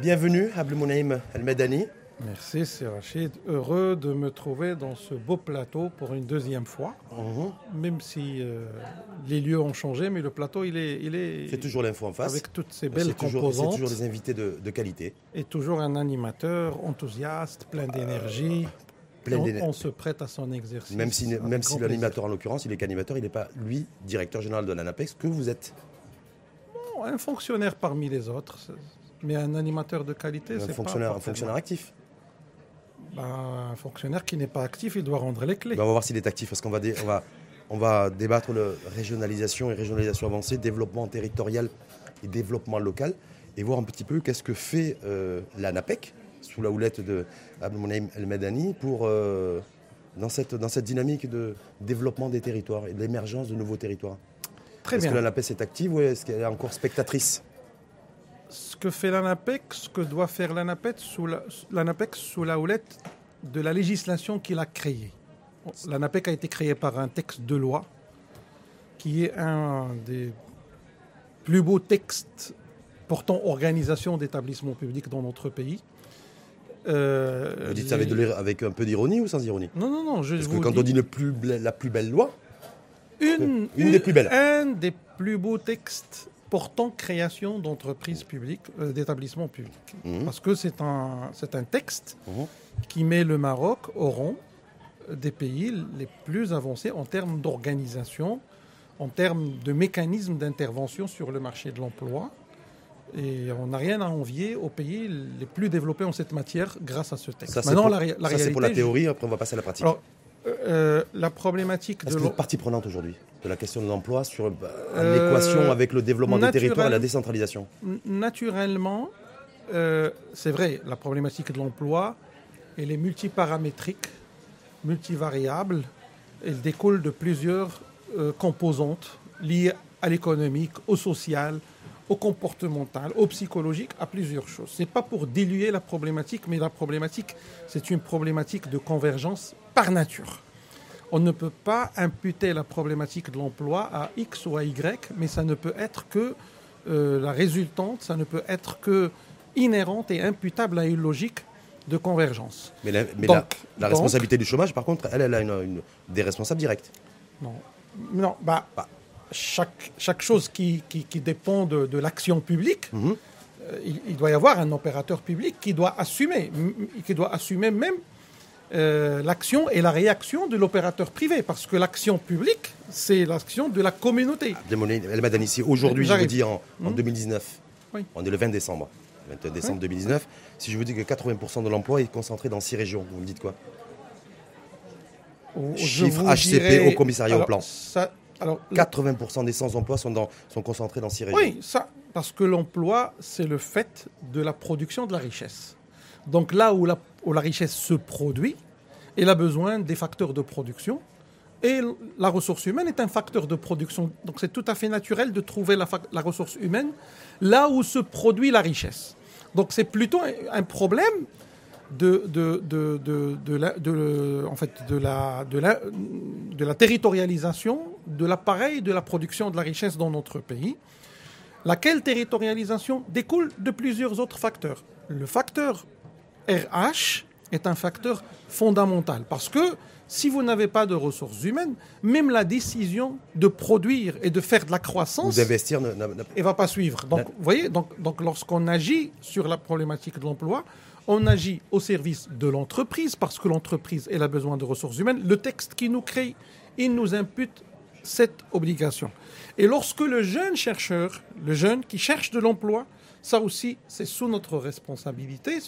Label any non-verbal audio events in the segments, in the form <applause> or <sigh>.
Bienvenue, Abdelmonaïm El-Medani. Merci, c'est Rachid. Heureux de me trouver dans ce beau plateau pour une deuxième fois. Mhm. Même si euh, les lieux ont changé, mais le plateau, il est. Il est C'est toujours l'info en face. Avec toutes ces belles C'est toujours, c'est composantes. toujours des invités de, de qualité. Et toujours un animateur enthousiaste, plein d'énergie. plein on, on se prête à son exercice. Même si, même si l'animateur, en l'occurrence, il est qu'animateur, il n'est pas, lui, directeur général de l'ANAPEX, que vous êtes? un fonctionnaire parmi les autres. Mais un animateur de qualité, Un c'est fonctionnaire, pas un fonctionnaire actif. Ben, un fonctionnaire qui n'est pas actif, il doit rendre les clés. Ben, on va voir s'il est actif, parce qu'on va, on va, on va débattre de régionalisation et régionalisation avancée, développement territorial et développement local, et voir un petit peu qu'est-ce que fait euh, l'ANAPEC, sous la houlette de Abdelmonaïm El Medani, pour, euh, dans, cette, dans cette dynamique de développement des territoires et de l'émergence de nouveaux territoires. Très Est-ce bien. que l'ANAPEC est active ou est-ce qu'elle est encore spectatrice? Ce que fait l'ANAPEC, ce que doit faire l'ANAPEC sous la, sous la houlette de la législation qu'il a créée. L'ANAPEC a été créée par un texte de loi qui est un des plus beaux textes portant organisation d'établissements publics dans notre pays. Euh, Vous dites ça avec, les- un peu d'ironie ou sans ironie? Non, non, non, je Parce que quand dis on dit le plus ble- la plus belle loi, une, une des plus belles. Un des plus beaux textes portant création d'entreprises publiques, euh, d'établissements publics. Mhm. Parce que c'est un, c'est un texte Mhm. qui met le Maroc au rang des pays les plus avancés en termes d'organisation, en termes de mécanismes d'intervention sur le marché de l'emploi. Et on n'a rien à envier aux pays les plus développés en cette matière grâce à ce texte. ça c'est Maintenant, pour, la, ré- la ça, c'est pour la réalité, théorie, après on va passer à la pratique. Alors, euh, euh, la problématique Est-ce de que vous êtes partie prenante aujourd'hui? De la question de l'emploi sur bah, Euh, l'équation avec le développement des territoires et la décentralisation Naturellement, euh, c'est vrai, la problématique de l'emploi, elle est multiparamétrique, multivariable. Elle découle de plusieurs euh, composantes liées à l'économique, au social, au comportemental, au psychologique, à plusieurs choses. Ce n'est pas pour diluer la problématique, mais la problématique, c'est une problématique de convergence par nature. On ne peut pas imputer la problématique de l'emploi à X ou à Y, mais ça ne peut être que euh, la résultante, ça ne peut être que inhérente et imputable à une logique de convergence. Mais la, mais Donc- la- la donc- responsabilité du chômage, par contre, elle, elle a une- une- des responsables directs. Non, non bah, Bah. chaque, chaque chose qui, qui, qui dépend de, de l'action publique, Mhm. euh, il, il doit y avoir un opérateur public qui doit assumer, qui doit assumer même euh, l'action et la réaction de l'opérateur privé, parce que l'action publique, c'est l'action de la communauté. Abdelmonaïm El Madani, si aujourd'hui, je vous dis en, en Mhm. 2019, Oui. on est le 20 décembre, 21 décembre 2019, si je vous dis que 80% de l'emploi est concentré dans six régions, vous me dites quoi? Je Chiffre HCP dirais- au commissariat au plan. ça- alors, 80% des sans-emploi sont, dans- sont concentrés dans six régions. Oui, ça, parce que l'emploi, c'est le fait de la production de la richesse. Donc là où la, où la richesse se produit, elle a besoin des facteurs de production. Et la ressource humaine est un facteur de production. Donc c'est tout à fait naturel de trouver la, ressource humaine là où se produit la richesse. Donc c'est plutôt un, problème de, de la territorialisation de l'appareil de la production de la richesse dans notre pays laquelle territorialisation découle de plusieurs autres facteurs. Le facteur RH est un facteur fondamental parce que si vous n'avez pas de ressources humaines, même la décision de produire et de faire de la croissance d'investir. ne- ne- ne- ne va pas suivre. Donc, vous voyez, donc, donc lorsqu'on agit sur la problématique de l'emploi, on agit au service de l'entreprise parce que l'entreprise elle a besoin de ressources humaines. Le texte qui nous crée, il nous impute cette obligation. Et lorsque le jeune chercheur, le jeune qui cherche de l'emploi, ça aussi, c'est sous notre responsabilité.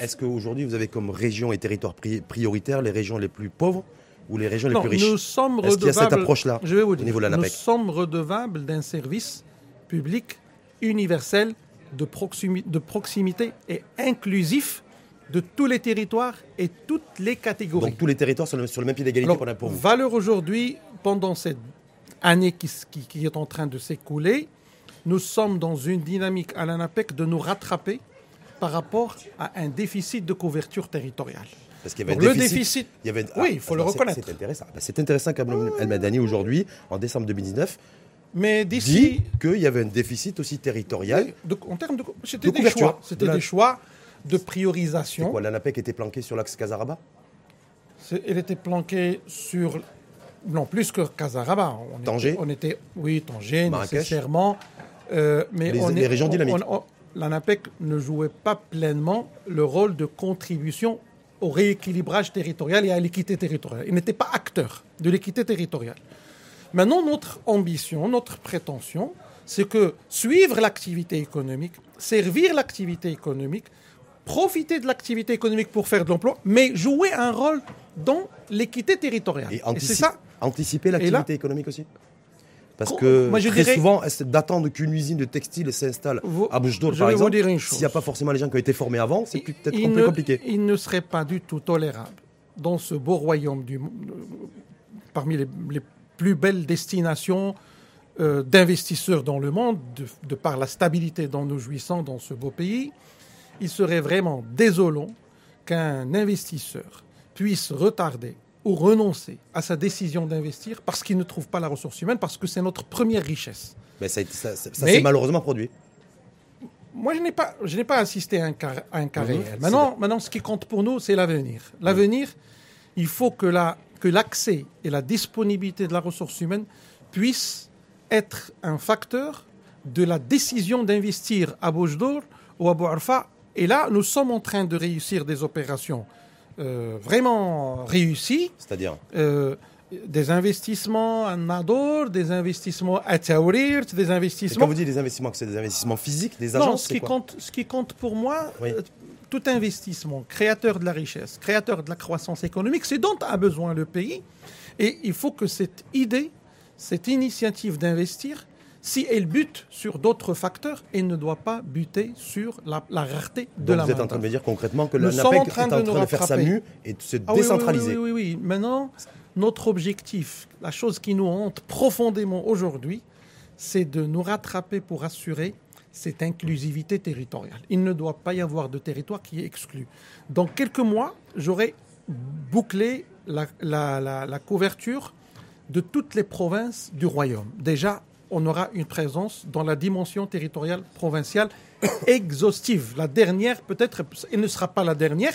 Est-ce qu'aujourd'hui, vous avez comme région et territoire pri- prioritaire les régions les plus pauvres ou les régions Non, les plus riches? nous sommes qu'il y a cette redevables- approche-là Je vais vous au niveau de la nous sommes redevables d'un service public universel de, proximi- de proximité et inclusif de tous les territoires et toutes les catégories. Donc tous les territoires sont le- sur le même pied d'égalité pour, la- pour vous? valeur aujourd'hui, pendant cette année qui, s- qui- qui est en train de s'écouler, nous sommes dans une dynamique à l'ANAPEC de nous rattraper par rapport à un déficit de couverture territoriale. Parce qu'il y avait un le déficit. déficit- il y avait- Oui, il faut le c'est- reconnaître. C'est intéressant. Ben, C'est intéressant Madani, aujourd'hui, en décembre 2019, Mais dit qu'il y avait un déficit aussi territorial. De- en termes de. C'était De des choix. C'était De la- des choix de priorisation. quoi, l'ANAPEC était planqué sur l'axe Casaraba Elle était planquée sur. Non, plus que Casaraba. On était- on était, Oui, Tanger, Marrakech nécessairement. Euh, mais Les- on les est- régions on- dynamiques. on- on- L'ANAPEC ne jouait pas pleinement le rôle de contribution au rééquilibrage territorial et à l'équité territoriale. Il n'était pas acteur de l'équité territoriale. Maintenant, notre ambition, notre prétention, c'est que suivre l'activité économique, servir l'activité économique, profiter de l'activité économique pour faire de l'emploi, mais jouer un rôle dans l'équité territoriale. Et, c'est ça. anticiper l'activité économique aussi? Parce que moi, je très dirais- souvent, d'attendre qu'une usine de textile s'installe Vous- à Bouchedour, je par exemple, s'il n'y a pas forcément les gens qui ont été formés avant, c'est peut-être un peu compliqué. Il ne serait pas du tout tolérable dans ce beau royaume du monde, euh, parmi les, les plus belles destinations euh, d'investisseurs dans le monde, de, de par la stabilité dont nous jouissons dans ce beau pays, il serait vraiment désolant qu'un investisseur puisse retarder ou renoncer à sa décision d'investir parce qu'il ne trouve pas la ressource humaine, parce que c'est notre première richesse. Mais ça, ça, ça- ça Mais- s'est malheureusement produit. Moi, je n'ai pas, je n'ai pas assisté à un cas, à un cas Mhm, réel. Maintenant, maintenant, ce qui compte pour nous, c'est l'avenir. L'avenir, il faut que la, que l'accès et la disponibilité de la ressource humaine puissent être un facteur de la décision d'investir à Boujdour ou à Bouarfa. Et là, nous sommes en train de réussir des opérations vraiment réussies. C'est-à-dire Euh, des investissements à Nador, des investissements à Taourir, des Et quand investissements vous dites des investissements, que c'est des investissements physiques, des non, agences ce c'est qui, quoi compte, ce qui compte pour moi, Oui. euh, tout investissement créateur de la richesse, créateur de la croissance économique, c'est dont a besoin le pays. Et il faut que cette idée, cette initiative d'investir, si elle bute sur d'autres facteurs, elle ne doit pas buter sur la, la rareté de Donc la vous êtes en train de me dire concrètement que la NAPEC en train est en de train nous de faire sa mue et de se Ah oui, décentraliser. Oui, oui, oui, oui. Maintenant, notre objectif, la chose qui nous hante profondément aujourd'hui, c'est de nous rattraper pour assurer cette inclusivité territoriale. Il ne doit pas y avoir de territoire qui est exclu. Dans quelques mois, j'aurai bouclé la, la- la- la couverture de toutes les provinces du royaume. Déjà, on aura une présence dans la dimension territoriale provinciale <coughs> exhaustive. La dernière, peut-être, elle ne sera pas la dernière,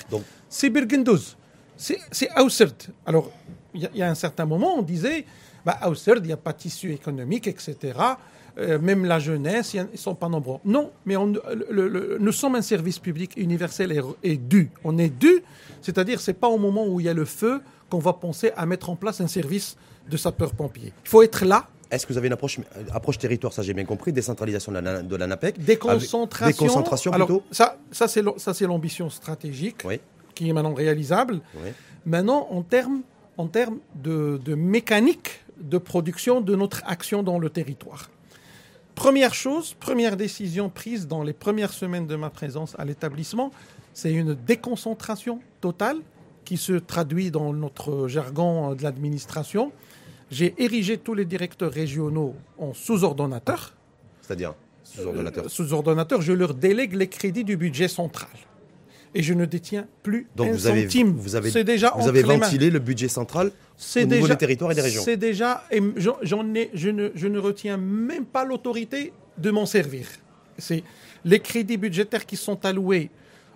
c'est Birgendouz. C'est Ausserd. Alors, il y, a- il y a un certain moment, on disait, bah, Ausserd, il n'y a pas de tissu économique, etc. Euh, même la jeunesse, ils ne sont pas nombreux. Non, mais on- le- le- le- nous sommes un service public universel et, et dû. On est dû, c'est-à-dire c'est pas au moment où il y a le feu qu'on va penser à mettre en place un service de sapeurs-pompiers. Il faut être là, Est-ce que vous avez une approche, euh, approche territoire, ça j'ai bien compris, décentralisation de la, de la NAPEC avec- déconcentration. Déconcentration Alors, plutôt ça, ça c'est l'ambition stratégique Oui, qui est maintenant réalisable. oui. Maintenant, en termes, en termes de, de mécanique de production de notre action dans le territoire. Première chose, première décision prise dans les premières semaines de ma présence à l'établissement, c'est une déconcentration totale qui se traduit dans notre jargon de l'administration. J'ai érigé tous les directeurs régionaux en sous-ordonnateurs. C'est-à-dire sous-ordonnateur. Euh, Sous-ordonnateurs, je leur délègue les crédits du budget central. Et je ne détiens plus Donc un vous avez, centime. vous avez, c'est déjà vous avez ventilé le budget central C'est au niveau des territoires et des régions. C'est déjà, et j'en- j'en ai, je ne, je ne retiens même pas l'autorité de m'en servir. C'est les crédits budgétaires qui sont alloués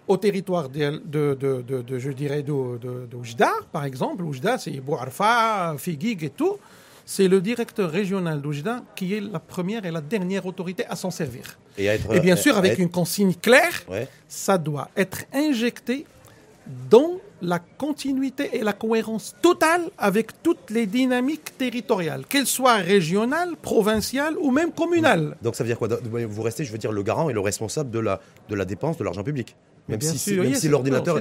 au territoire de, de, de, de- de- je dirais, de, de, de Oujda, par exemple. Oujda, c'est Bouarfa, Figuig et tout. C'est le directeur régional d'Oujda qui est la première et la dernière autorité à s'en servir. Et, à être- Et bien sûr, avec être- une consigne claire, Ouais. ça doit être injecté dans la continuité et la cohérence totale avec toutes les dynamiques territoriales, qu'elles soient régionales, provinciales ou même communales. Donc ça veut dire quoi? Vous restez, je veux dire, le garant et le responsable de la, de la dépense de l'argent public. Même Bien si, sûr, même oui, si c'est- l'ordinateur,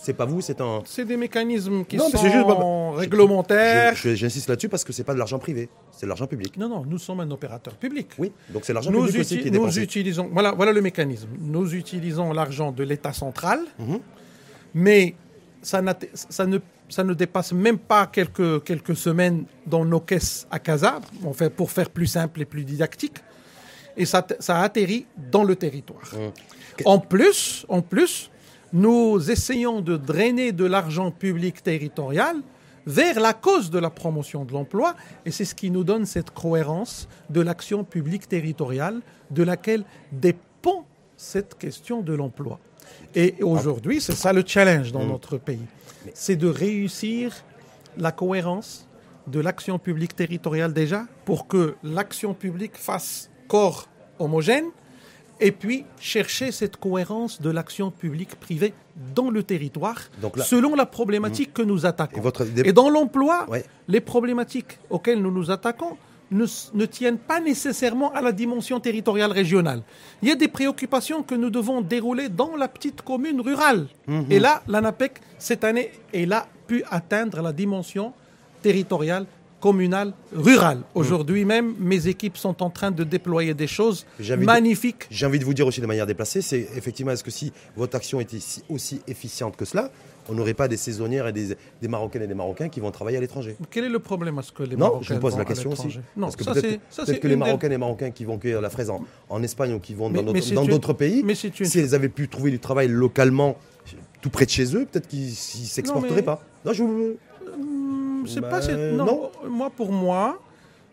c'est pas vous, c'est un. C'est des mécanismes qui Non, sont juste- bah, réglementaires. Je- je- J'insiste là-dessus parce que c'est pas de l'argent privé, c'est de l'argent public. Non, non, nous sommes un opérateur public. Oui, donc c'est l'argent public aussi qui est nous utilisons, voilà, voilà le mécanisme. Nous utilisons l'argent de l'État central, Mhm. mais ça, ne, ça ne dépasse même pas quelques, quelques semaines dans nos caisses à Casa, pour faire plus simple et plus didactique, et ça, ça atterrit dans le territoire. Mhm. En plus, en plus, nous essayons de drainer de l'argent public territorial vers la cause de la promotion de l'emploi, et c'est ce qui nous donne cette cohérence de l'action publique territoriale de laquelle dépend cette question de l'emploi. Et aujourd'hui, c'est ça le challenge dans Mm. notre pays, c'est de réussir la cohérence de l'action publique territoriale déjà, pour que l'action publique fasse corps homogène, et puis chercher cette cohérence de l'action publique privée dans le territoire, Donc là- selon la problématique que nous attaquons. Et votre Et dans l'emploi, Ouais. les problématiques auxquelles nous nous attaquons ne tiennent pas nécessairement à la dimension territoriale régionale. Il y a des préoccupations que nous devons dérouler dans la petite commune rurale. Mhm. Et là, l'ANAPEC, cette année, elle a pu atteindre la dimension territoriale, communale, rurale. Mhm. Aujourd'hui même, mes équipes sont en train de déployer des choses magnifiques. J'ai envie de vous dire aussi de manière déplacée, c'est effectivement, est-ce que si votre action était si- aussi efficiente que cela, on n'aurait pas des saisonnières et des, des Marocaines et des Marocains qui vont travailler à l'étranger? Quel est le problème à ce que les Non, Marocains je vous pose la question aussi. Non, Parce que peut-être que les Marocains et les Marocains qui vont cueillir la fraise en, en Espagne ou qui vont Mais- dans d'autres- une- pays, mais c'est une- si elles avaient pu trouver du travail localement, tout près de chez eux, peut-être qu'ils ne s'exporteraient mais- pas. Non, je vous... C'est pas cette- non, non. moi pour moi,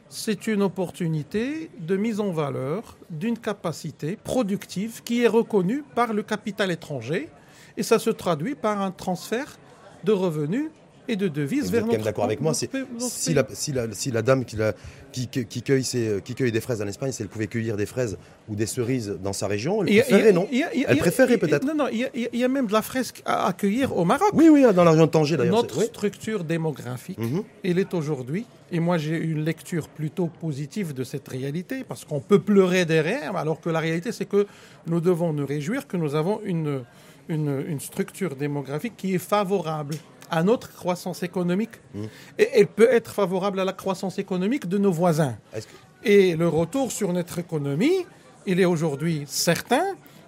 c'est une opportunité de mise en valeur d'une capacité productive qui est reconnue par le capital étranger et ça se traduit par un transfert de revenus et de devises Vous vers notre d'accord avec moi, c'est si la, si, la, si la dame qui, la- qui, qui- qui cueille ses- qui cueille des fraises en Espagne, si elle pouvait cueillir des fraises ou des cerises dans sa région, elle a- préférait, non a- Elle préférait peut-être. Non, non, il y, a, il y a même de la fresque à accueillir au Maroc. Oui, oui, dans la région de Tanger d'ailleurs. Notre oui. structure démographique, Mhm. elle est aujourd'hui, et moi j'ai une lecture plutôt positive de cette réalité, parce qu'on peut pleurer derrière, alors que la réalité c'est que nous devons nous réjouir que nous avons une, une, une structure démographique qui est favorable à notre croissance économique, Mhm. et elle peut être favorable à la croissance économique de nos voisins. Que- Et le retour sur notre économie, il est aujourd'hui certain.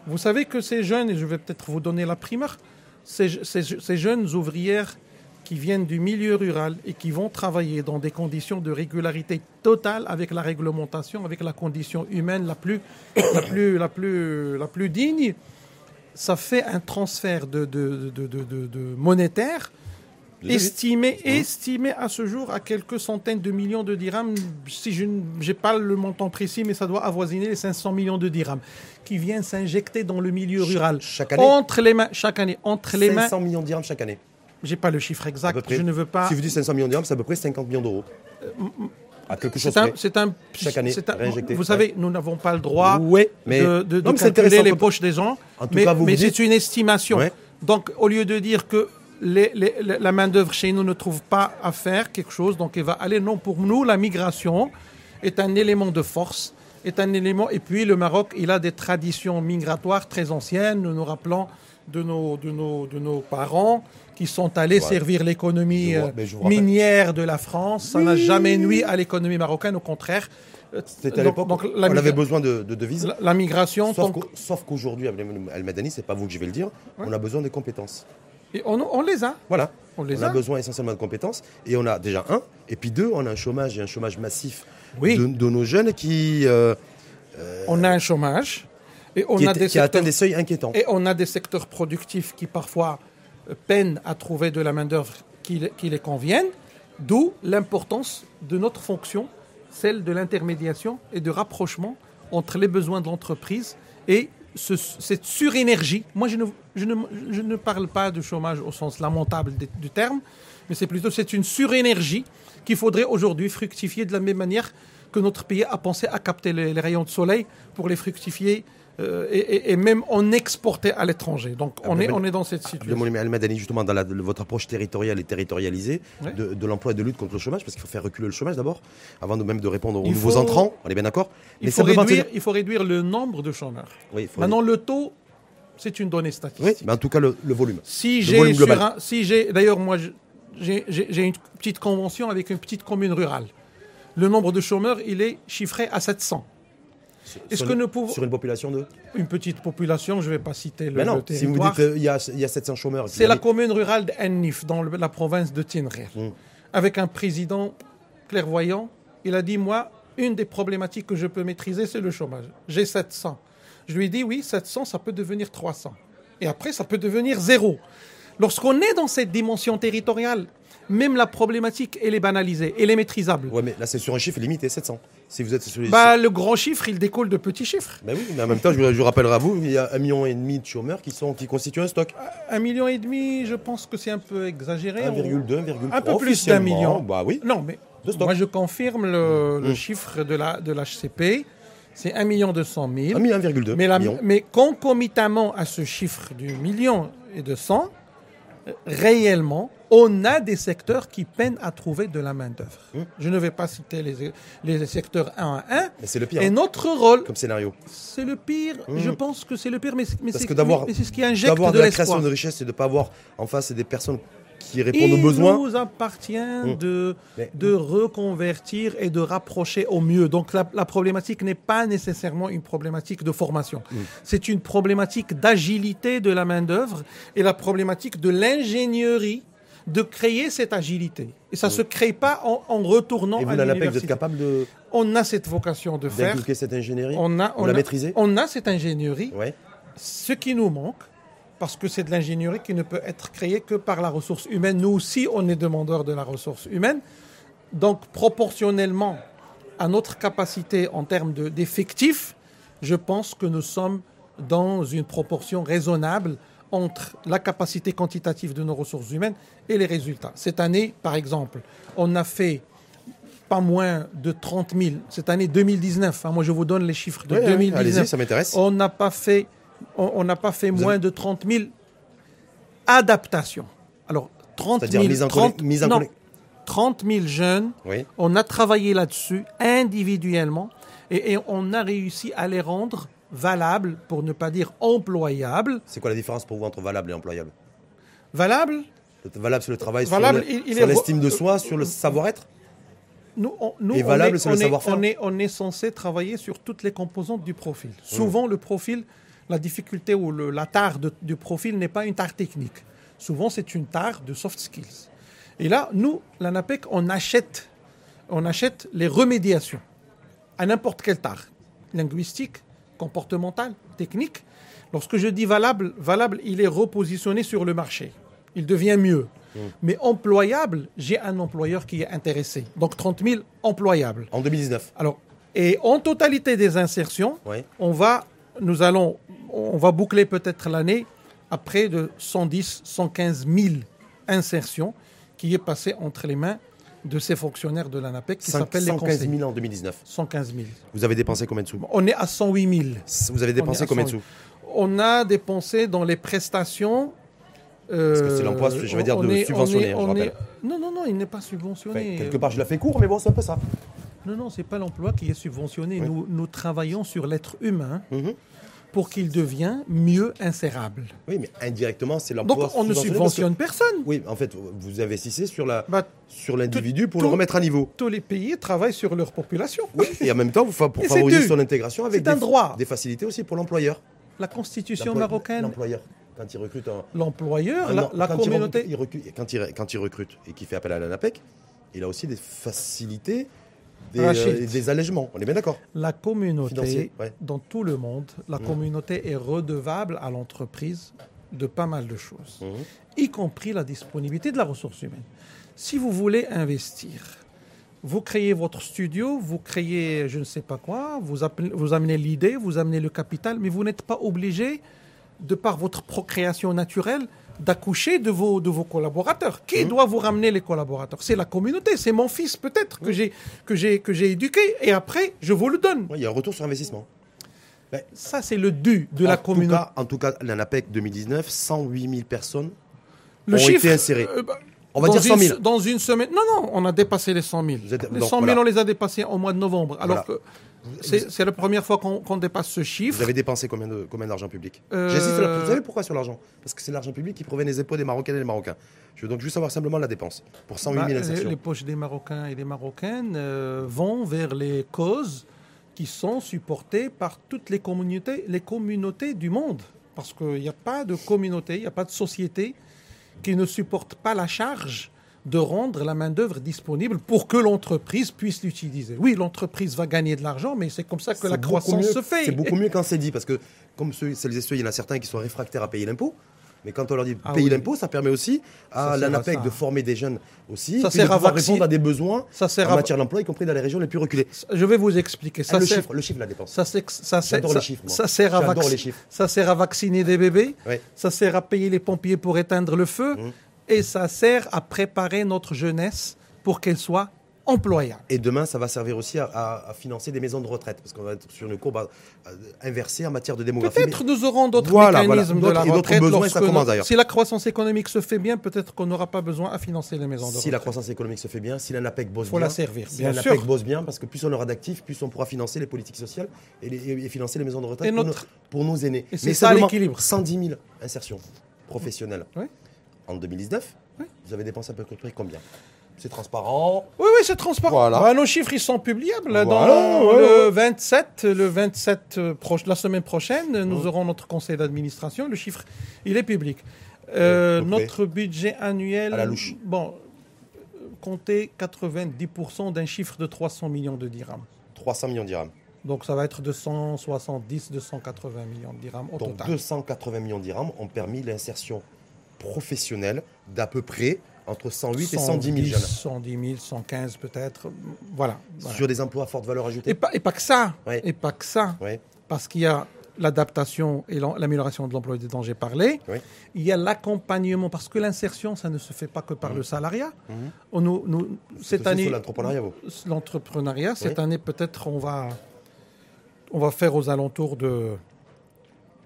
Vous savez que ces jeunes, et je vais peut-être vous donner la primeur, ces, ces- ces jeunes ouvrières qui viennent du milieu rural et qui vont travailler dans des conditions de régularité totale avec la réglementation, avec la condition humaine la plus, la plus, la plus, la plus digne, ça fait un transfert de, de, de, de- de- de monétaire estimé, estimé à ce jour à quelques centaines de millions de dirhams, si je n'ai pas le montant précis, mais ça doit avoisiner les 500 millions de dirhams, qui viennent s'injecter dans le milieu rural. chaque année Entre les mains, chaque année, entre les mains. 500 millions de dirhams chaque année. J'ai pas le chiffre exact, je ne veux pas. Si vous dites 500 millions de dirhams, c'est à peu près 50 millions d'euros. À quelque chose C'est un, un, Chaque année, c'est un- réinjecté. Vous savez, nous n'avons pas le droit Ouais, mais- de, de, de Non, mais c'est calculer intéressant les poches des gens, En tout mais, mais c'est une estimation. Ouais. Donc, au lieu de dire que les- les- la main-d'œuvre chez nous ne trouve pas à faire quelque chose, donc elle va aller. Non, pour nous, la migration est un élément de force, est un élément. Et puis, le Maroc, il a des traditions migratoires très anciennes. Nous nous rappelons de nos, de nos, de nos parents qui sont allés Ouais. servir l'économie euh, minière de la France. Ça n'a jamais nuit à l'économie marocaine, au contraire. C'était à l'époque on avait besoin de, de devises. la, la migration, Sauf donc- qu'au- Sauf qu'aujourd'hui, Al-Madani, c'est pas vous que je vais le dire, on a besoin des compétences. Et on, on les a. Voilà. On les a a. besoin essentiellement de compétences. Et on a déjà un. Et puis deux, on a un chômage et un chômage massif Oui. de, de nos jeunes qui, euh, On a un chômage. Et on qui, a des qui atteint des seuils inquiétants. Et on a des secteurs productifs qui parfois euh, peinent à trouver de la main-d'œuvre qui les convienne, d'où l'importance de notre fonction, celle de l'intermédiation et de rapprochement entre les besoins de l'entreprise et ce- cette surénergie. Moi, je ne, je, ne, je ne parle pas de chômage au sens lamentable du- du terme, mais c'est plutôt c'est une surénergie qu'il faudrait aujourd'hui fructifier de la même manière que notre pays a pensé à capter les, les rayons de soleil pour les fructifier euh, et, et- et même en exporter à l'étranger. Donc on est, on est dans cette situation. Abdelmoulem Al-Madani, justement, dans la- votre approche territoriale et territorialisée Ouais. de, de l'emploi et de lutte contre le chômage, parce qu'il faut faire reculer le chômage d'abord, avant de même de répondre aux Il nouveaux faut- entrants, on est bien d'accord Il faut, réduire, il faut réduire le nombre de chômeurs. Oui, Maintenant, le taux, c'est une donnée statistique. Oui, mais en tout cas, le, le volume. Si j'ai si d'ailleurs moi j'ai une petite convention avec une petite commune rurale. Le nombre de chômeurs, il est chiffré à 700. Est-ce Sur que une- nous pouvons Sur une population de une petite population, je ne vais pas citer le, Mais non, le si vous dites qu'il y, y a 700 chômeurs. C'est la commune rurale d'Ennif, dans le- la province de Tinrir. Mm. Avec un président clairvoyant, il a dit Moi, une des problématiques que je peux maîtriser, c'est le chômage. J'ai 700. Je lui ai dit Oui, 700, ça peut devenir 300. Et après, ça peut devenir zéro. Lorsqu'on est dans cette dimension territoriale même la problématique, elle est banalisée, elle est maîtrisable. Ouais, mais là, c'est sur un chiffre limité, 700. Si vous êtes sur les. Bah, le grand chiffre, il découle de petits chiffres. Ben oui, mais en même temps, je, vous- je rappellerai à vous, il y a un million et demi de chômeurs qui, sont, qui constituent un stock. Un million et demi, je pense que c'est un peu exagéré. 1,2, 1,3. Un peu plus d'un million. Bah oui. Non, mais moi je confirme le, le Mm. chiffre de la de l'HCP. C'est 1 million 200 000. 1 million, 1,2 Mais, la- mais concomitamment à ce chiffre du million et de 100, euh, réellement, on a des secteurs qui peinent à trouver de la main-d'œuvre. Mm. Je ne vais pas citer les, les secteurs un à un. Mais c'est le pire Et hein, notre rôle, comme scénario. c'est le pire. Mm. Je pense que c'est le pire, mais, mais Parce c'est que d'avoir- mais c'est ce qui injecte D'avoir de de la création de richesse et de ne pas avoir en face des personnes qui répondent Il aux besoins. nous appartient Mm. de, Mais- de reconvertir et de rapprocher au mieux. Donc la, la problématique n'est pas nécessairement une problématique de formation. C'est une problématique d'agilité de la main-d'œuvre et la problématique de l'ingénierie de créer cette agilité. Et ça ne se crée pas en, en retournant. Et vous, à l'ANAPEC, vous êtes l'université. capable de- On a cette vocation de faire. cette ingénierie? On a, on la maîtrisez? On a cette ingénierie. Ouais. Ce qui nous manque, parce que c'est de l'ingénierie qui ne peut être créée que par la ressource humaine. Nous aussi, on est demandeurs de la ressource humaine. Donc, proportionnellement à notre capacité en termes de- d'effectifs, je pense que nous sommes dans une proportion raisonnable entre la capacité quantitative de nos ressources humaines et les résultats. Cette année, par exemple, on a fait pas moins de 30 000. Cette année 2019, hein, moi je vous donne les chiffres de Ouais, ouais, 2019. Allez-y, ça m'intéresse. On n'a pas fait, on n'a pas fait Vous moins avez- de 30 000 adaptations. Alors, 30 C'est-à-dire 000, mise en 30 collé- mise en non, collé- 30 000 jeunes, Oui. on a travaillé là-dessus individuellement et, et on a réussi à les rendre valables, pour ne pas dire employables. C'est quoi la différence pour vous entre valable et employable? Valables Le- Valable sur le travail, Valable, sur le- l'estime de soi, sur le savoir-être? Nous, on, nous, Et valable, est- c'est le on est- savoir-faire? On est, on est censé travailler sur toutes les composantes du profil. Souvent, le profil, la difficulté ou le, la tare de- du profil n'est pas une tare technique. Souvent, c'est une tare de soft skills. Et là, nous, l'ANAPEC, on achète, on achète les remédiations à n'importe quelle tare. Linguistique, comportementale, technique. Lorsque je dis valable, valable, il est repositionné sur le marché. Il devient mieux. Mais employable, j'ai un employeur qui est intéressé. Donc 30 000 employables. En 2019. Alors, et en totalité des insertions, Oui. on va, nous allons, on va boucler peut-être l'année à près de 110, 115 000 insertions qui est passé entre les mains de ces fonctionnaires de l'ANAPEC qui s'appellent les 115 conseillers. 000 en 2019. 115 000. Vous avez dépensé combien de sous On est à 108 000. Vous avez dépensé combien de 100 sous On a dépensé dans les prestations. Parce que c'est euh, l'emploi, je vais dire, de est- subventionné, on est- je rappelle. est- Non, non, non, il n'est pas subventionné. Enfin, Quelque part, je la fais court, mais bon, c'est un peu ça. Non, non, c'est pas l'emploi qui est subventionné. Oui. Nous, nous travaillons sur l'être humain Mhm. Pour qu'il devienne mieux insérable. Oui, mais indirectement, c'est l'emploi. Donc, on ne subventionne personne. Oui, en fait, vous investissez sur la Bah, sur l'individu pour tout- le remettre à niveau. tous les pays travaillent sur leur population. Oui, et en même temps, vous fa- pour favoriser son intégration avec des, droit. des facilités aussi pour l'employeur. La constitution marocaine, L'employeur, quand il recrute un. l'employeur, Ah la, non, la quand il communauté. recrute- il recrute- quand, il, quand il recrute et qu'il fait appel à l'ANAPEC, il a aussi des facilités, des, Rachid. euh, des allègements. On est bien d'accord La communauté, ouais. dans tout le monde, la Mhm. communauté est redevable à l'entreprise de pas mal de choses, Mhm. y compris la disponibilité de la ressource humaine. Si vous voulez investir, vous créez votre studio, vous créez je ne sais pas quoi, vous, appelez- vous amenez l'idée, vous amenez le capital, mais vous n'êtes pas obligé, de par votre procréation naturelle, d'accoucher de vos, de vos collaborateurs. Qui doit vous ramener les collaborateurs? C'est la communauté, c'est mon fils peut-être que j'ai que j'ai que j'ai éduqué et après je vous le donne. Il y a un retour sur investissement. Ça c'est le dû de en la communauté. cas- en tout cas, l'ANAPEC 2019, 108 000 personnes Le ont chiffre, été insérées. euh, bah, On va dire 100 une 000. se- Dans une semaine. Non, non, on a dépassé les 100 000. Vous êtes- les donc, 100 000, voilà. on les a dépassés au mois de novembre. Alors Voilà. que c'est la première fois qu'on dépasse ce chiffre. Vous avez dépensé combien de combien d'argent public Euh, Vous savez pourquoi sur l'argent? Parce que c'est l'argent public qui provient des impôts des Marocains et des Marocains. Je veux donc juste savoir simplement la dépense pour 108 000 Bah, les, les poches des Marocains et des Marocaines euh, vont vers les causes qui sont supportées par toutes les communautés, les communautés du monde. Parce qu'il n'y a pas de communauté, il n'y a pas de société qui ne supporte pas la charge de rendre la main-d'œuvre disponible pour que l'entreprise puisse l'utiliser. Oui, l'entreprise va gagner de l'argent, mais c'est comme ça que la croissance mieux- se fait. C'est beaucoup mieux <laughs> quand c'est dit, parce que comme ceux, celles et ceux, il y en a certains qui sont réfractaires à payer l'impôt. Mais quand on leur dit Ah payer oui. l'impôt, ça permet aussi à l'ANAPEC de former des jeunes aussi, Ça sert de à pouvoir répondre à des besoins Ça sert en à, matière d'emploi, y compris dans les régions les plus reculées. je vais vous expliquer. Ah, Ça le, sert, chiffre, le chiffre, la dépense. ça, sert- ça, J'adore les chiffres, moi. ça sert à les chiffres. Ça sert à vacciner des bébés. Ça sert à payer les pompiers pour éteindre le feu. Mmh. Et ça sert à préparer notre jeunesse pour qu'elle soit employable. Et demain, ça va servir aussi à, à- à financer des maisons de retraite, parce qu'on va être sur une courbe inversée en matière de démographie. Peut-être nous aurons d'autres Voilà, mécanismes voilà. de la retraite. besoins, ça commence nous- si la croissance économique se fait bien, peut-être qu'on n'aura pas besoin à financer les maisons de Si la retraite. croissance économique se fait bien, si l'ANAPEC bosse Faut bien, la servir, si bien l'ANAPEC sûr. bosse bien, parce que plus on aura d'actifs, plus on pourra financer les politiques sociales et, les- et financer les maisons de retraite Et pour, notre- nos, pour nos aînés. Et c'est ça l'équilibre. 110 000 insertions professionnelles Oui. En 2019. Oui. Vous avez dépensé à peu près combien? C'est transparent. Oui, oui, c'est transparent. Voilà. Bah, nos chiffres, ils sont publiables. Voilà, Dans ouais, le 27, le 27 euh, la semaine prochaine, nous Mmh. aurons notre conseil d'administration. Le chiffre, il est public. Euh, notre budget annuel, À la louche. bon, euh, comptez 90% d'un chiffre de 300 millions de dirhams. 300 millions de dirhams. Donc ça va être 270, 280 millions de dirhams au Donc total. 280 millions de dirhams ont permis l'insertion professionnelle d'à peu près entre 108 et 110 000 jeunes 110 000, 115 peut-être. Voilà. voilà. sur des emplois à forte valeur Et, ajoutée. pas, et pas que ça. Ouais. Et pas que ça. Ouais. Parce qu'il y a l'adaptation et l'am- l'amélioration de l'emploi dont j'ai parlé. Oui. Il y a l'accompagnement, parce que l'insertion, ça ne se fait pas que par le salariat. On nous, nous- cette année, l'entrepreneuriat, l'entrepreneuriat, cette Oui. année, peut-être, on va, on va faire aux alentours de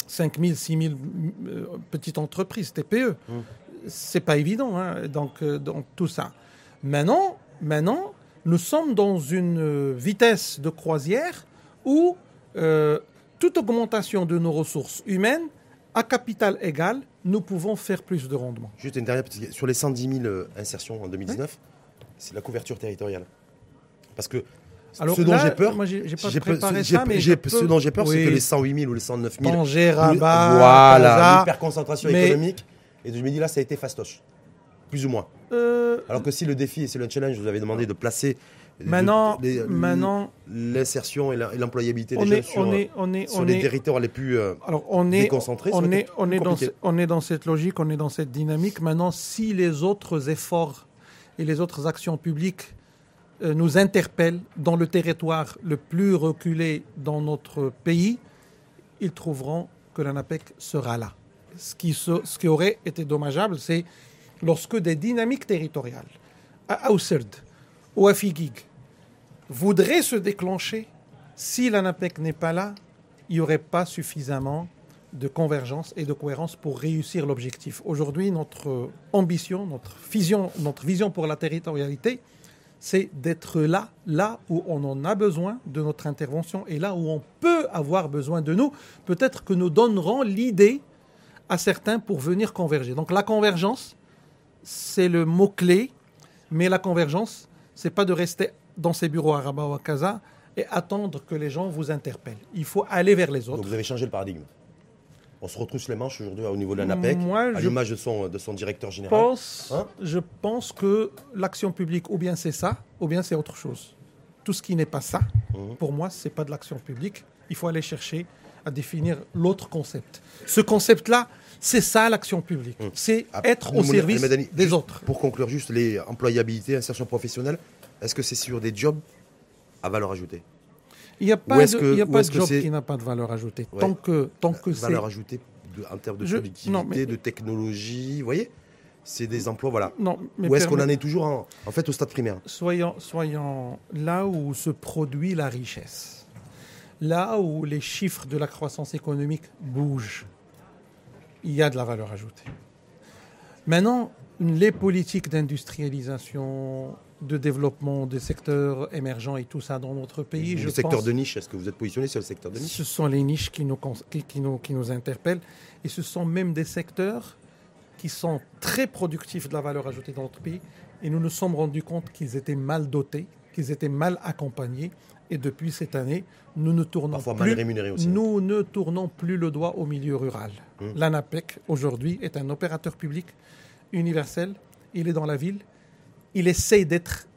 5 000, 6 000 euh, petites entreprises, TPE. C'est pas évident, hein, donc, euh, donc tout ça. Maintenant, maintenant, nous sommes dans une euh, vitesse de croisière où euh, toute augmentation de nos ressources humaines, à capital égal, nous pouvons faire plus de rendement. Juste une dernière petite Sur les 110 000 euh, insertions en 2019, c'est la couverture territoriale. Parce que Alors ce dont j'ai peur, moi, j'ai- pas préparé ça, mais j'ai- je peux- ce dont j'ai peur, c'est que les 108 000 ou les 109 000. Tanger, Rabat, voilà, l'hyperconcentration Mais- économique. Et je me dis là, ça a été fastoche. Plus ou moins. Euh, Alors que si le défi et c'est le challenge, vous avez demandé de placer Maintenant- l'insertion et l'employabilité des jeunes sur, on, est, on est, sur on les est- territoires les plus euh, alors on est, déconcentrés, on est, été on est dans, compliqué. ce- on est dans cette logique, on est dans cette dynamique. Maintenant, si les autres efforts et les autres actions publiques nous interpellent dans le territoire le plus reculé dans notre pays, ils trouveront que l'ANAPEC sera là. Ce qui, aurait été dommageable, c'est lorsque des dynamiques territoriales, à Ausserd ou à Figuig, voudraient se déclencher, si l'ANAPEC n'est pas là, il n'y aurait pas suffisamment de convergence et de cohérence pour réussir l'objectif. Aujourd'hui, notre ambition, notre vision, notre vision pour la territorialité, c'est d'être là, là où on en a besoin de notre intervention et là où on peut avoir besoin de nous. Peut-être que nous donnerons l'idée à certains pour venir converger. Donc la convergence, c'est le mot-clé, mais la convergence, c'est pas de rester dans ses bureaux à Rabat ou à Casa et attendre que les gens vous interpellent. Il faut aller vers les Donc autres. vous avez changé le paradigme. On se retrousse les manches aujourd'hui au niveau de l'ANAPEC, Moi, à l'image de son, de son directeur général. pense, Hein je pense que l'action publique, ou bien c'est ça, ou bien c'est autre chose. Tout ce qui n'est pas ça, Mhm. pour moi, c'est pas de l'action publique. Il faut aller chercher à définir l'autre concept. Ce concept-là, c'est ça l'action publique. C'est Ah, être au Mouna- service Madani, des autres. Pour conclure, juste les employabilités, insertion professionnelle, est-ce que c'est sur des jobs à valeur ajoutée? Il n'y a pas de, il y a pas de job qui n'a pas de valeur ajoutée. Ouais. Tant que, tant que c'est. Valeur ajoutée de- en termes de Je- productivité, non, mais- de technologie, vous voyez C'est des emplois, voilà. Non, mais Ou est-ce qu'on en est toujours en, en fait au stade primaire soyons, soyons là où se produit la richesse, là où les chiffres de la croissance économique bougent, il y a de la valeur ajoutée. Maintenant, les politiques d'industrialisation, de développement des secteurs émergents et tout ça dans notre pays, Le je secteur pense de niche, est-ce que vous êtes positionné sur le secteur de niche? Ce sont les niches qui nous, qui, qui nous, qui nous interpellent. Et ce sont même des secteurs qui sont très productifs de la valeur ajoutée dans notre pays. Et nous nous sommes rendus compte qu'ils étaient mal dotés, qu'ils étaient mal accompagnés. Et depuis cette année, nous ne tournons Parfois plus, mal rémunérés aussi. nous ne tournons plus le doigt au milieu rural. Hum. L'ANAPEC, aujourd'hui, est un opérateur public universel. Il est dans la ville. Il essaye d'être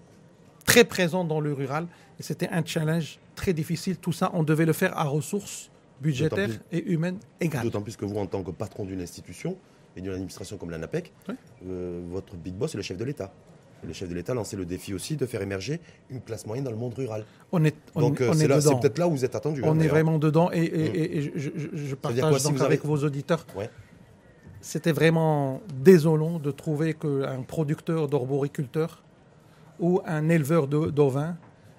très présent dans le rural. Et c'était un challenge très difficile. Tout ça, on devait le faire à ressources budgétaires et humaines égales. D'autant plus que vous, en tant que patron d'une institution, et d'une administration comme l'ANAPEC, Oui. euh, votre big boss est le chef de l'État. Le chef de l'État a lancé le défi aussi de faire émerger une classe moyenne dans le monde rural. On est, on, Donc euh, c'est peut-être là où vous êtes attendu. hein, On est vraiment dedans et, et- Mm. et- et je, je- je partage quoi, si donc vous avec avez- vos auditeurs. Ouais. C'était vraiment désolant de trouver qu'un producteur d'arboriculteur ou un éleveur d'ovins,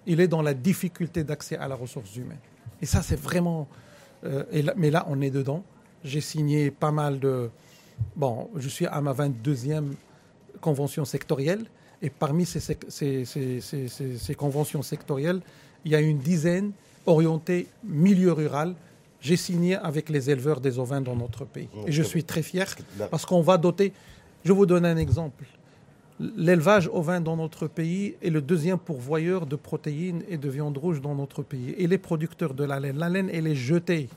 il est dans la difficulté d'accès à la ressource humaine. Et ça, c'est vraiment... euh, et là- mais là, on est dedans. J'ai signé pas mal de... Bon, je suis à ma 22e convention sectorielle. Et parmi ces- ces conventions sectorielles, il y a une dizaine orientées milieu rural. J'ai signé avec les éleveurs des ovins dans notre pays. Et je suis très fier parce qu'on va doter. Je vous donne un exemple. L'élevage ovin dans notre pays est le deuxième pourvoyeur de protéines et de viande rouge dans notre pays. Et les producteurs de la laine, la laine, elle est jetée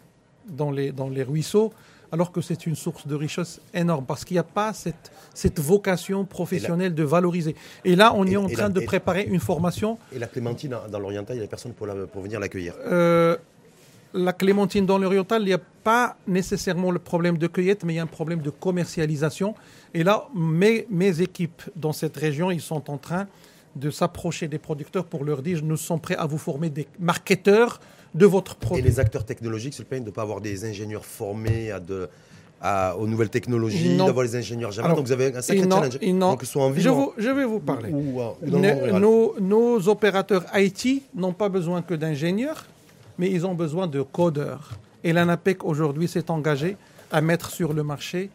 dans les, dans les ruisseaux, alors que c'est une source de richesse énorme, parce qu'il n'y a pas cette, cette vocation professionnelle de valoriser. Et là, on Et- est en train la- de préparer une formation. Et la clémentine dans- dans l'oriental, il n'y a personne pour, la- pour venir l'accueillir. Euh, la clémentine dans l'oriental, il n'y a pas nécessairement le problème de cueillette, mais il y a un problème de commercialisation. Et là, mes, mes équipes dans cette région, ils sont en train de s'approcher des producteurs pour leur dire nous sommes prêts à vous former des marketeurs de votre Et produit. les acteurs technologiques se plaignent de ne pas avoir des ingénieurs formés à de, à- aux nouvelles technologies, Non. d'avoir les ingénieurs Java. Alors, Donc vous avez un sacré n'ont- challenge. Donc soit en je, vous- je vais vous parler. ou, ou- ou nos, nos opérateurs IT n'ont pas besoin que d'ingénieurs, mais ils ont besoin de codeurs. Et l'ANAPEC aujourd'hui s'est engagé à mettre sur le marché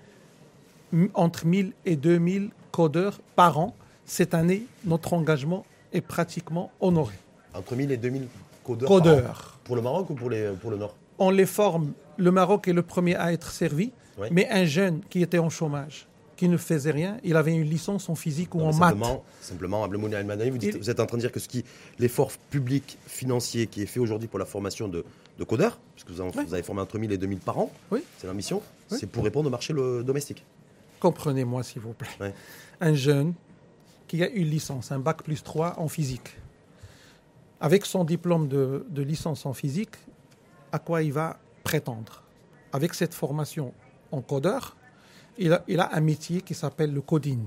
entre 1000 et 2000 codeurs par an. Cette année, notre engagement est pratiquement honoré. Entre 1000 et 2000 codeurs. par an. Codeurs. Pour le Maroc ou pour, les, pour le Nord? On les forme. Le Maroc est le premier à être servi, Oui. mais un jeune qui était en chômage, qui ne faisait rien, il avait une licence en physique ou Non, en maths. simplement, simplement, Abdelmouni Al-Madani, vous, dites- Il- vous êtes en train de dire que ce qui, l'effort public financier qui est fait aujourd'hui pour la formation de, de codeurs, puisque vous, en- Oui. vous avez formé entre 1000 et 2000 par an, Oui. c'est l'ambition, Oui. c'est pour répondre au marché le- domestique. Comprenez-moi, s'il vous plaît. Ouais. Un jeune qui a une licence, un bac plus 3 en physique, avec son diplôme de, de licence en physique, à quoi il va prétendre? Avec cette formation en codeur, il a, un métier qui s'appelle le coding.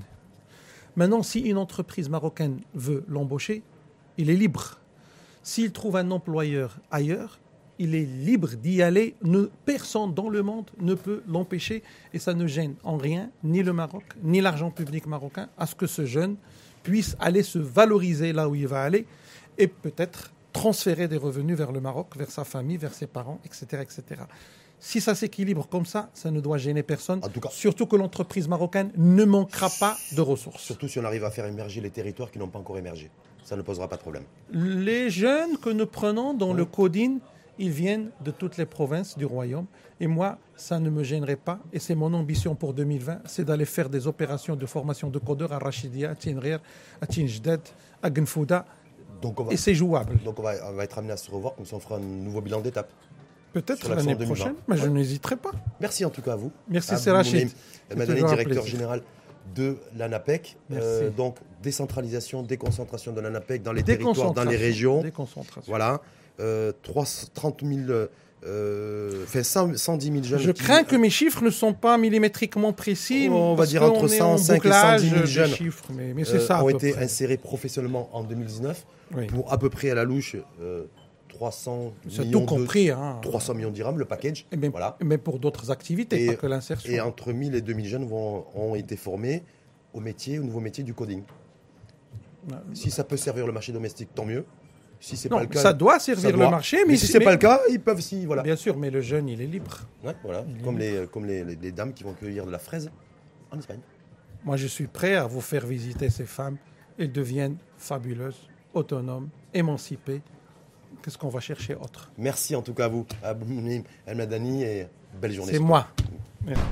Maintenant, si une entreprise marocaine veut l'embaucher, il est libre. S'il trouve un employeur ailleurs, il est libre d'y aller. Ne- personne dans le monde ne peut l'empêcher et ça ne gêne en rien ni le Maroc, ni l'argent public marocain à ce que ce jeune puisse aller se valoriser là où il va aller et peut-être transférer des revenus vers le Maroc, vers sa famille, vers ses parents, etc. etc. Si ça s'équilibre comme ça, ça ne doit gêner personne. En tout cas- Surtout que l'entreprise marocaine ne manquera pas de ressources. Surtout si on arrive à faire émerger les territoires qui n'ont pas encore émergé. Ça ne posera pas de problème. Les jeunes que nous prenons dans Oui. le coding, ils viennent de toutes les provinces du royaume. Et moi, ça ne me gênerait pas. Et c'est mon ambition pour 2020, c'est d'aller faire des opérations de formation de codeurs à Rachidia, à Tinrir, à Tinjded, à Genfouda. Donc on va, Et c'est jouable. donc on va, on va être amené à se revoir, comme ça on fera un nouveau bilan d'étape. Peut-être l'année 2020. prochaine, mais je n'hésiterai pas. Merci en tout cas à vous. Merci, À c'est vous, Rachid. Mounim C'est Madani, toujours un directeur général de l'ANAPEC. Euh, donc décentralisation, déconcentration de l'ANAPEC dans les territoires, dans les régions. Déconcentration. Voilà. Euh, 300 30 000, euh, enfin 100 110 000 jeunes. Je qui- crains que mes chiffres ne sont pas millimétriquement précis. Oh, on va dire entre est en 105 et bouclage 110 000 des jeunes, chiffres, mais, mais euh, ça. ont été près. insérés professionnellement en 2019 Oui. pour à peu près à la louche euh, 300 C'est millions tout de- compris. Hein. 300 millions de dirhams, le package. Et même- Voilà. Mais pour d'autres activités, Et- pas que l'insertion. Et entre 1000 et 2000 jeunes vont, ont été formés au métier, au nouveau métier du coding. Si ça peut servir le marché domestique, tant mieux. Si c'est pas le cas, ça doit servir doit. le marché, mais, mais, si c'est pas le cas, ils peuvent si voilà. Bien sûr, mais le jeune, il est libre. Ouais, voilà. Il Comme les comme les, les- les dames qui vont cueillir de la fraise en Espagne. Moi, je suis prêt à vous faire visiter ces femmes. Elles deviennent fabuleuses, autonomes, émancipées. Qu'est-ce qu'on va chercher autre Merci en tout cas à vous, à Abou El Madani et belle journée. C'est moi. Merci.